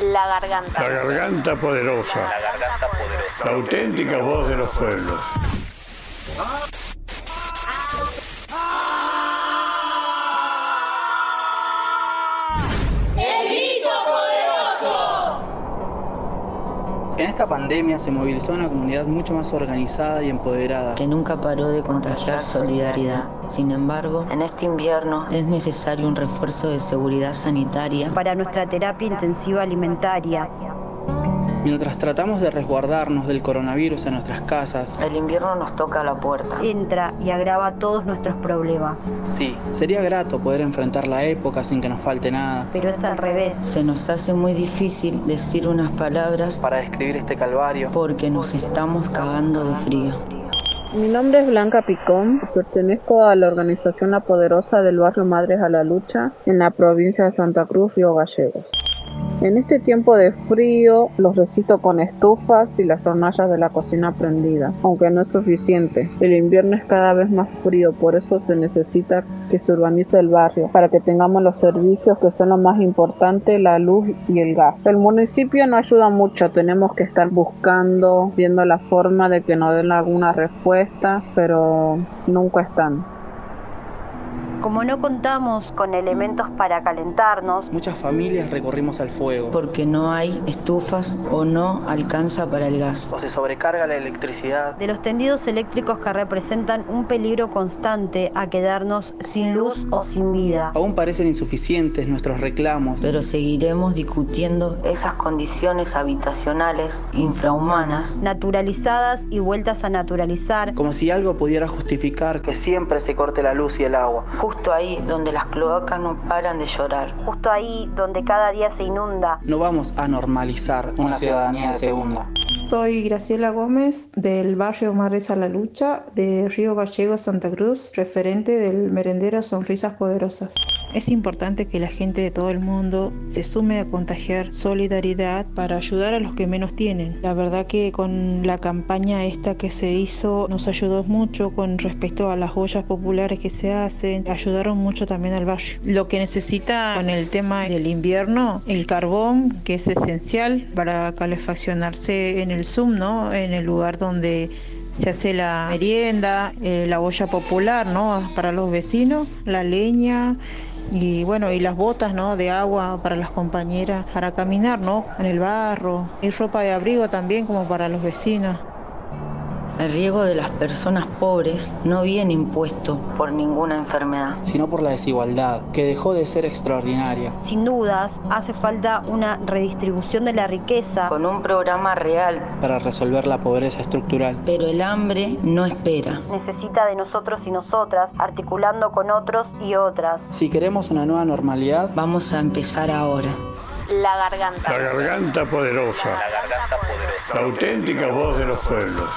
La garganta. La garganta poderosa. La garganta poderosa. La auténtica voz de los pueblos. En esta pandemia se movilizó una comunidad mucho más organizada y empoderada. que nunca paró de contagiar solidaridad. Sin embargo, en este invierno es necesario un refuerzo de seguridad sanitaria para nuestra terapia intensiva alimentaria. Mientras tratamos de resguardarnos del coronavirus en nuestras casas, El invierno nos toca a la puerta. Entra y agrava todos nuestros problemas, sí, sería grato poder enfrentar la época sin que nos falte nada. pero es al revés. Se nos hace muy difícil decir unas palabras Para describir este calvario, porque nos estamos cagando de frío. Mi nombre es Blanca Picón, pertenezco a la organización La Poderosa del barrio Madres a la Lucha en la provincia de Santa Cruz, Río Gallegos. En este tiempo de frío los resisto con estufas y las hornallas de la cocina prendida, aunque no es suficiente. El invierno es cada vez más frío, por eso se necesita que se urbanice el barrio para que tengamos los servicios que son lo más importante, la luz y el gas. El municipio no ayuda mucho, tenemos que estar buscando, viendo la forma de que nos den alguna respuesta, pero nunca están. Como no contamos con elementos para calentarnos, muchas familias recurrimos al fuego. Porque no hay estufas o no alcanza para el gas. O se sobrecarga la electricidad. de los tendidos eléctricos que representan un peligro constante a quedarnos sin luz o sin vida. Aún parecen insuficientes nuestros reclamos. Pero seguiremos discutiendo esas condiciones habitacionales infrahumanas Naturalizadas y vueltas a naturalizar, Como si algo pudiera justificar que siempre se corte la luz y el agua. Justo ahí donde las cloacas no paran de llorar. justo ahí donde cada día se inunda. No vamos a normalizar una ciudadanía de segunda. Soy Graciela Gómez del barrio Madres a la Lucha de Río Gallego, Santa Cruz, referente del merendero Sonrisas Poderosas. Es importante que la gente de todo el mundo se sume a contagiar solidaridad para ayudar a los que menos tienen. La verdad que con la campaña esta que se hizo nos ayudó mucho con respecto a las ollas populares que se hacen, ayudaron mucho también al barrio. Lo que necesita con el tema del invierno, el carbón, que es esencial para calefaccionarse en el Zoom, ¿no? En el lugar donde se hace la merienda, eh, la olla popular, ¿no? Para los vecinos, la leña y bueno, y las botas, ¿no? De agua para las compañeras para caminar, ¿no? En el barro y ropa de abrigo también como para los vecinos. El riesgo de las personas pobres no viene impuesto por ninguna enfermedad. sino por la desigualdad, que dejó de ser extraordinaria. Sin dudas, hace falta una redistribución de la riqueza, Con un programa real, para resolver la pobreza estructural. pero el hambre no espera. necesita de nosotros y nosotras, articulando con otros y otras. Si queremos una nueva normalidad, Vamos a empezar ahora. La garganta. La garganta poderosa. La garganta poderosa. La auténtica voz de los pueblos.